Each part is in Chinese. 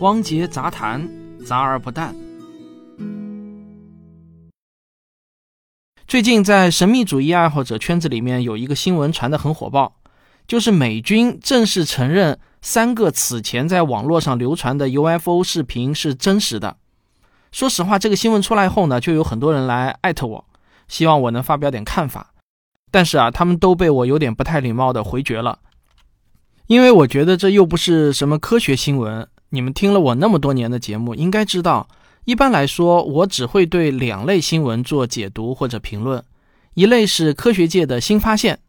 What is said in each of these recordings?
汪杰杂谈，杂而不淡。最近在神秘主义爱好者圈子里面有一个新闻传得很火爆，就是美军正式承认三个此前在网络上流传的 UFO 视频是真实的。说实话，这个新闻出来后呢，就有很多人来艾特我，希望我能发表点看法。但是啊，他们都被我有点不太礼貌的回绝了，因为我觉得这又不是什么科学新闻。你们听了我那么多年的节目，应该知道，一般来说，我只会对两类新闻做解读或者评论。一类是科学界的新发现，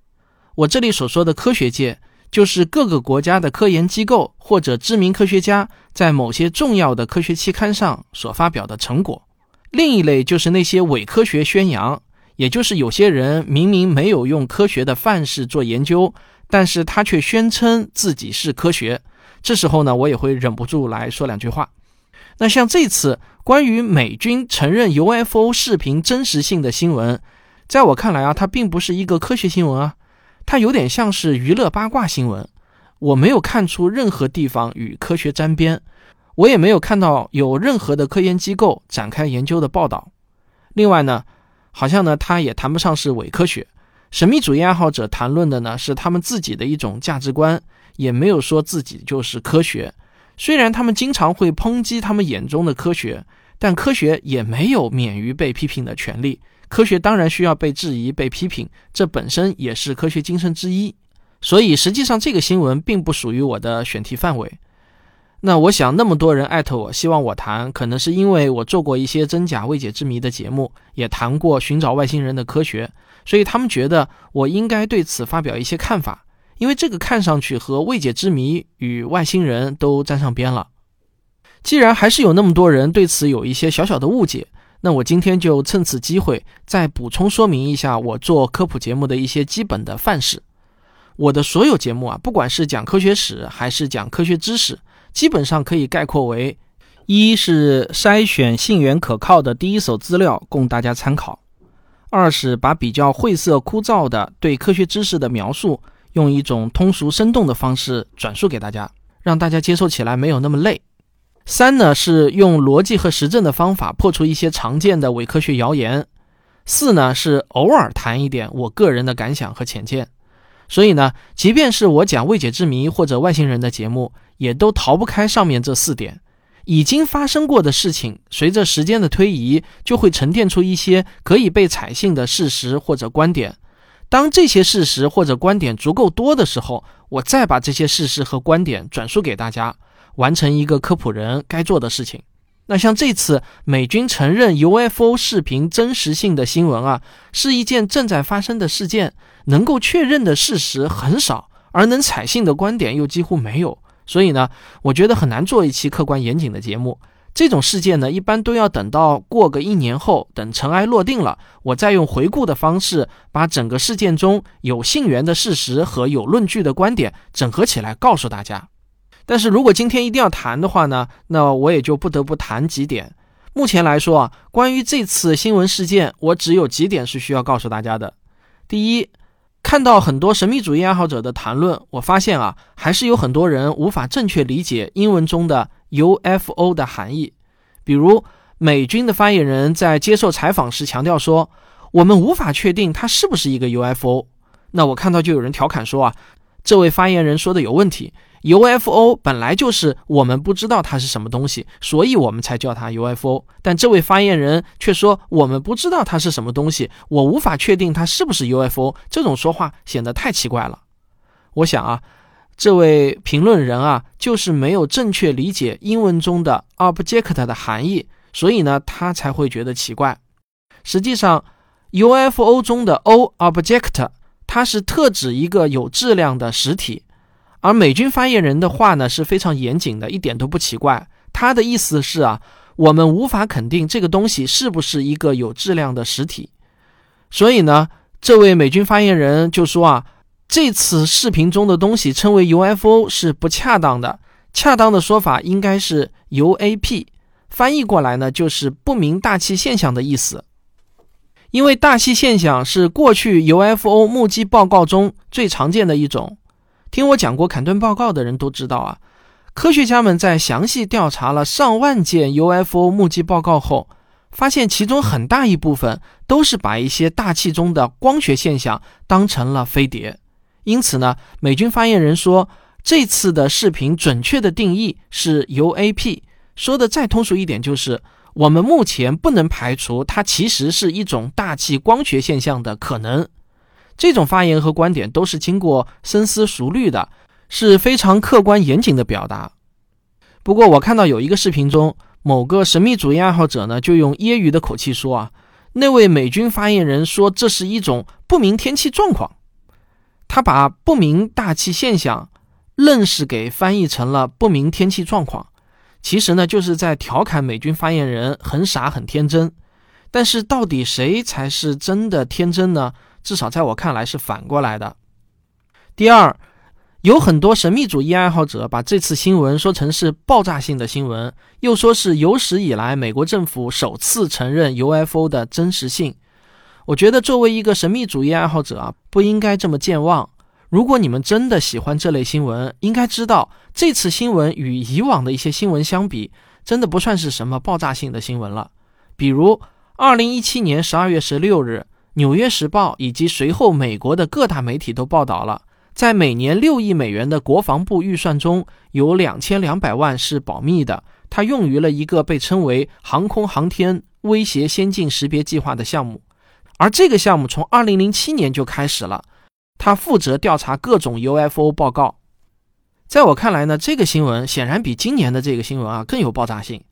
我这里所说的科学界，就是各个国家的科研机构或者知名科学家在某些重要的科学期刊上所发表的成果。另一类就是那些伪科学宣扬，也就是有些人明明没有用科学的范式做研究，但是他却宣称自己是科学。这时候呢，我也会忍不住来说两句话。那像这次关于美军承认 UFO 视频真实性的新闻，在我看来啊，它并不是一个科学新闻啊，它有点像是娱乐八卦新闻。我没有看出任何地方与科学沾边，我也没有看到有任何的科研机构展开研究的报道。另外呢，好像呢，它也谈不上是伪科学。神秘主义爱好者谈论的呢，是他们自己的一种价值观。也没有说自己就是科学，虽然他们经常会抨击他们眼中的科学，但科学也没有免于被批评的权利。科学当然需要被质疑、被批评，这本身也是科学精神之一。所以实际上这个新闻并不属于我的选题范围。那我想那么多人艾特我，希望我谈，可能是因为我做过一些真假未解之谜的节目，也谈过寻找外星人的科学，所以他们觉得我应该对此发表一些看法。因为这个看上去和未解之谜与外星人都沾上边了。既然还是有那么多人对此有一些小小的误解，那我今天就趁此机会再补充说明一下我做科普节目的一些基本的范式。我的所有节目啊，不管是讲科学史还是讲科学知识，基本上可以概括为：一是筛选信源可靠的第一手资料供大家参考；二是把比较晦涩枯燥的对科学知识的描述。用一种通俗生动的方式转述给大家，让大家接受起来没有那么累。三呢是用逻辑和实证的方法破除一些常见的伪科学谣言。四呢是偶尔谈一点我个人的感想和浅见。所以呢，即便是我讲未解之谜或者外星人的节目，也都逃不开上面这四点。已经发生过的事情，随着时间的推移，就会沉淀出一些可以被采信的事实或者观点。当这些事实或者观点足够多的时候，我再把这些事实和观点转述给大家，完成一个科普人该做的事情。那像这次美军承认 UFO 视频真实性的新闻啊，是一件正在发生的事件，能够确认的事实很少，而能采信的观点又几乎没有，所以呢，我觉得很难做一期客观严谨的节目。这种事件呢，一般都要等到过个一年后，等尘埃落定了，我再用回顾的方式，把整个事件中有信源的事实和有论据的观点整合起来告诉大家。但是如果今天一定要谈的话呢，那我也就不得不谈几点。目前来说啊，关于这次新闻事件，我只有几点是需要告诉大家的。第一，看到很多神秘主义爱好者的谈论，我发现啊，还是有很多人无法正确理解英文中的。UFO 的含义，比如美军的发言人在接受采访时强调说：“我们无法确定它是不是一个 UFO。”那我看到就有人调侃说：“啊，这位发言人说的有问题。UFO 本来就是我们不知道它是什么东西，所以我们才叫它 UFO。但这位发言人却说我们不知道它是什么东西，我无法确定它是不是 UFO。这种说话显得太奇怪了。我想啊。”这位评论人啊，就是没有正确理解英文中的 object 的含义，所以呢，他才会觉得奇怪。实际上，UFO 中的 O object 它是特指一个有质量的实体，而美军发言人的话呢是非常严谨的，一点都不奇怪。他的意思是啊，我们无法肯定这个东西是不是一个有质量的实体，所以呢，这位美军发言人就说啊。这次视频中的东西称为 UFO 是不恰当的，恰当的说法应该是 UAP，翻译过来呢就是不明大气现象的意思。因为大气现象是过去 UFO 目击报告中最常见的一种。听我讲过坎顿报告的人都知道啊，科学家们在详细调查了上万件 UFO 目击报告后，发现其中很大一部分都是把一些大气中的光学现象当成了飞碟。因此呢，美军发言人说，这次的视频准确的定义是 UAP。说的再通俗一点，就是我们目前不能排除它其实是一种大气光学现象的可能。这种发言和观点都是经过深思熟虑的。是非常客观严谨的表达。不过，我看到有一个视频中，某个神秘主义爱好者呢，就用揶揄的口气说：“啊，那位美军发言人说这是一种不明天气状况。”他把不明大气现象愣是给翻译成了不明天气状况，其实呢，就是在调侃美军发言人很傻很天真。但是，到底谁才是真的天真呢？至少在我看来是反过来的。第二。有很多神秘主义爱好者把这次新闻说成是爆炸性的新闻，又说是有史以来美国政府首次承认 UFO 的真实性。我觉得作为一个神秘主义爱好者啊，不应该这么健忘。如果你们真的喜欢这类新闻，应该知道这次新闻与以往的一些新闻相比，真的不算是什么爆炸性的新闻了。比如，二零一七年十二月十六日，《纽约时报》以及随后美国的各大媒体都报道了。在每年六亿美元的国防部预算中，有两千两百万是保密的，它用于了一个被称为“航空航天威胁先进识别计划”的项目。而这个项目从二零零七年就开始了，它负责调查各种 UFO 报告。在我看来呢，这个新闻显然比今年的这个新闻啊更有爆炸性。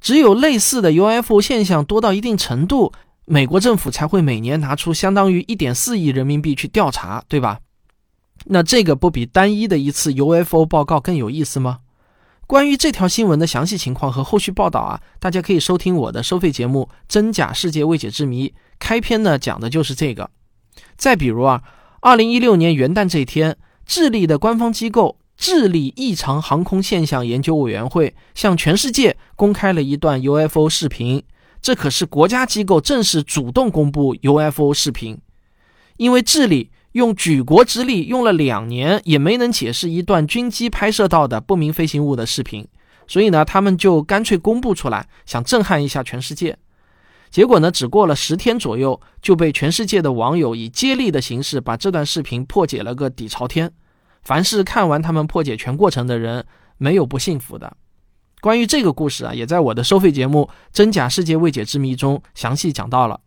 只有类似的 UFO 现象多到一定程度，美国政府才会每年拿出相当于一点四亿人民币去调查，对吧？那这个不比单一的一次 UFO 报告更有意思吗？关于这条新闻的详细情况和后续报道啊，大家可以收听我的收费节目《真假世界未解之谜》，开篇呢讲的就是这个。再比如啊，二零一六年元旦这一天，智利的官方机构智利异常航空现象研究委员会向全世界公开了一段 UFO 视频，这可是国家机构正式主动公布 UFO 视频，因为智利。用举国之力用了两年也没能解释一段军机拍摄到的不明飞行物的视频，所以呢，他们就干脆公布出来，想震撼一下全世界。结果呢，只过了十天左右，就被全世界的网友以接力的形式把这段视频破解了个底朝天。凡是看完他们破解全过程的人，没有不幸福的。关于这个故事啊，也在我的收费节目《真假世界未解之谜》中详细讲到了。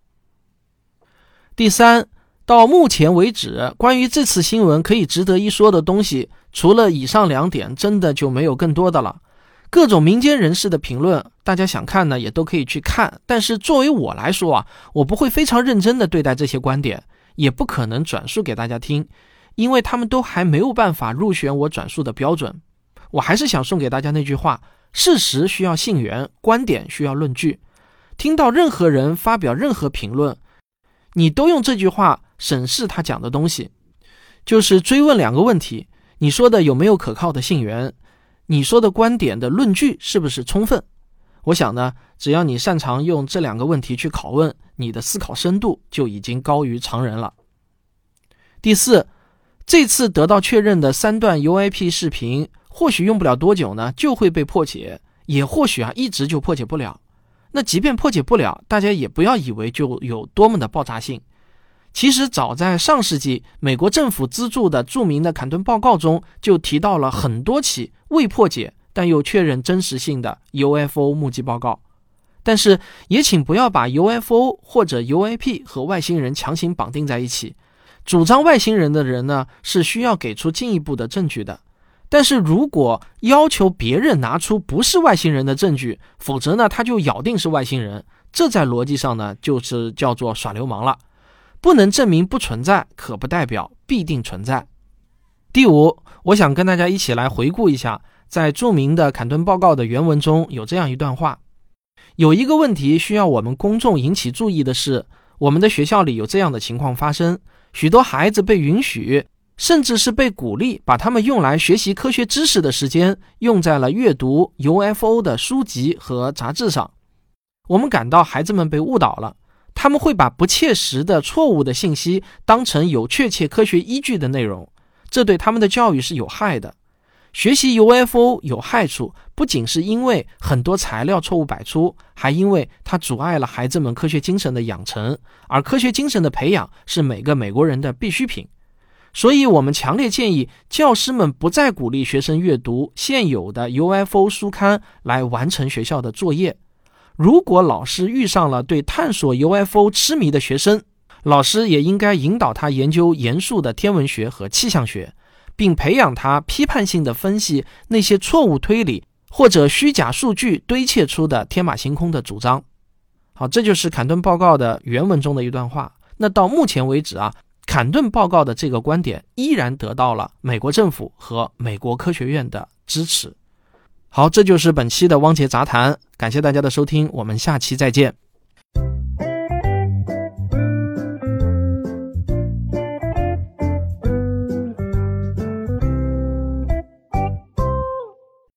第三。到目前为止，关于这次新闻可以值得一说的东西，除了以上两点，真的就没有更多的了。各种民间人士的评论，大家想看呢，也都可以去看。但是作为我来说啊，我不会非常认真的对待这些观点，也不可能转述给大家听，因为他们都还没有办法入选我转述的标准。我还是想送给大家那句话：事实需要信源，观点需要论据。听到任何人发表任何评论，你都用这句话。审视他讲的东西，就是追问两个问题：你说的有没有可靠的信源？你说的观点的论据是不是充分？我想呢，只要你擅长用这两个问题去拷问，你的思考深度就已经高于常人了。第四，这次得到确认的三段 U I P 视频，或许用不了多久呢，就会被破解，也或许啊，一直就破解不了。那即便破解不了，大家也不要以为就有多么的爆炸性。其实早在上世纪，美国政府资助的著名的坎顿报告中就提到了很多起未破解但又确认真实性的 UFO 目击报告。但是也请不要把 UFO 或者 UAP 和外星人强行绑定在一起。主张外星人的人呢，是需要给出进一步的证据的。但是如果要求别人拿出不是外星人的证据，否则呢他就咬定是外星人，这在逻辑上呢就是叫做耍流氓了。不能证明不存在，可不代表必定存在。第五，我想跟大家一起来回顾一下，在著名的坎顿报告的原文中有这样一段话：有一个问题需要我们公众引起注意的是，我们的学校里有这样的情况发生，许多孩子被允许，甚至是被鼓励，把他们用来学习科学知识的时间用在了阅读 UFO 的书籍和杂志上。我们感到孩子们被误导了。他们会把不切实的、错误的信息当成有确切科学依据的内容，这对他们的教育是有害的。学习 UFO 有害处，不仅是因为很多材料错误百出，还因为它阻碍了孩子们科学精神的养成，而科学精神的培养是每个美国人的必需品。所以，我们强烈建议教师们不再鼓励学生阅读现有的 UFO 书刊来完成学校的作业。如果老师遇上了对探索 UFO 痴迷的学生，老师也应该引导他研究严肃的天文学和气象学。并培养他批判性的分析那些错误推理或者虚假数据堆砌出的天马行空的主张。好，这就是坎顿报告的原文中的一段话。那到目前为止啊，坎顿报告的这个观点依然得到了美国政府和美国科学院的支持。好，这就是本期的汪杰杂谈，感谢大家的收听，我们下期再见。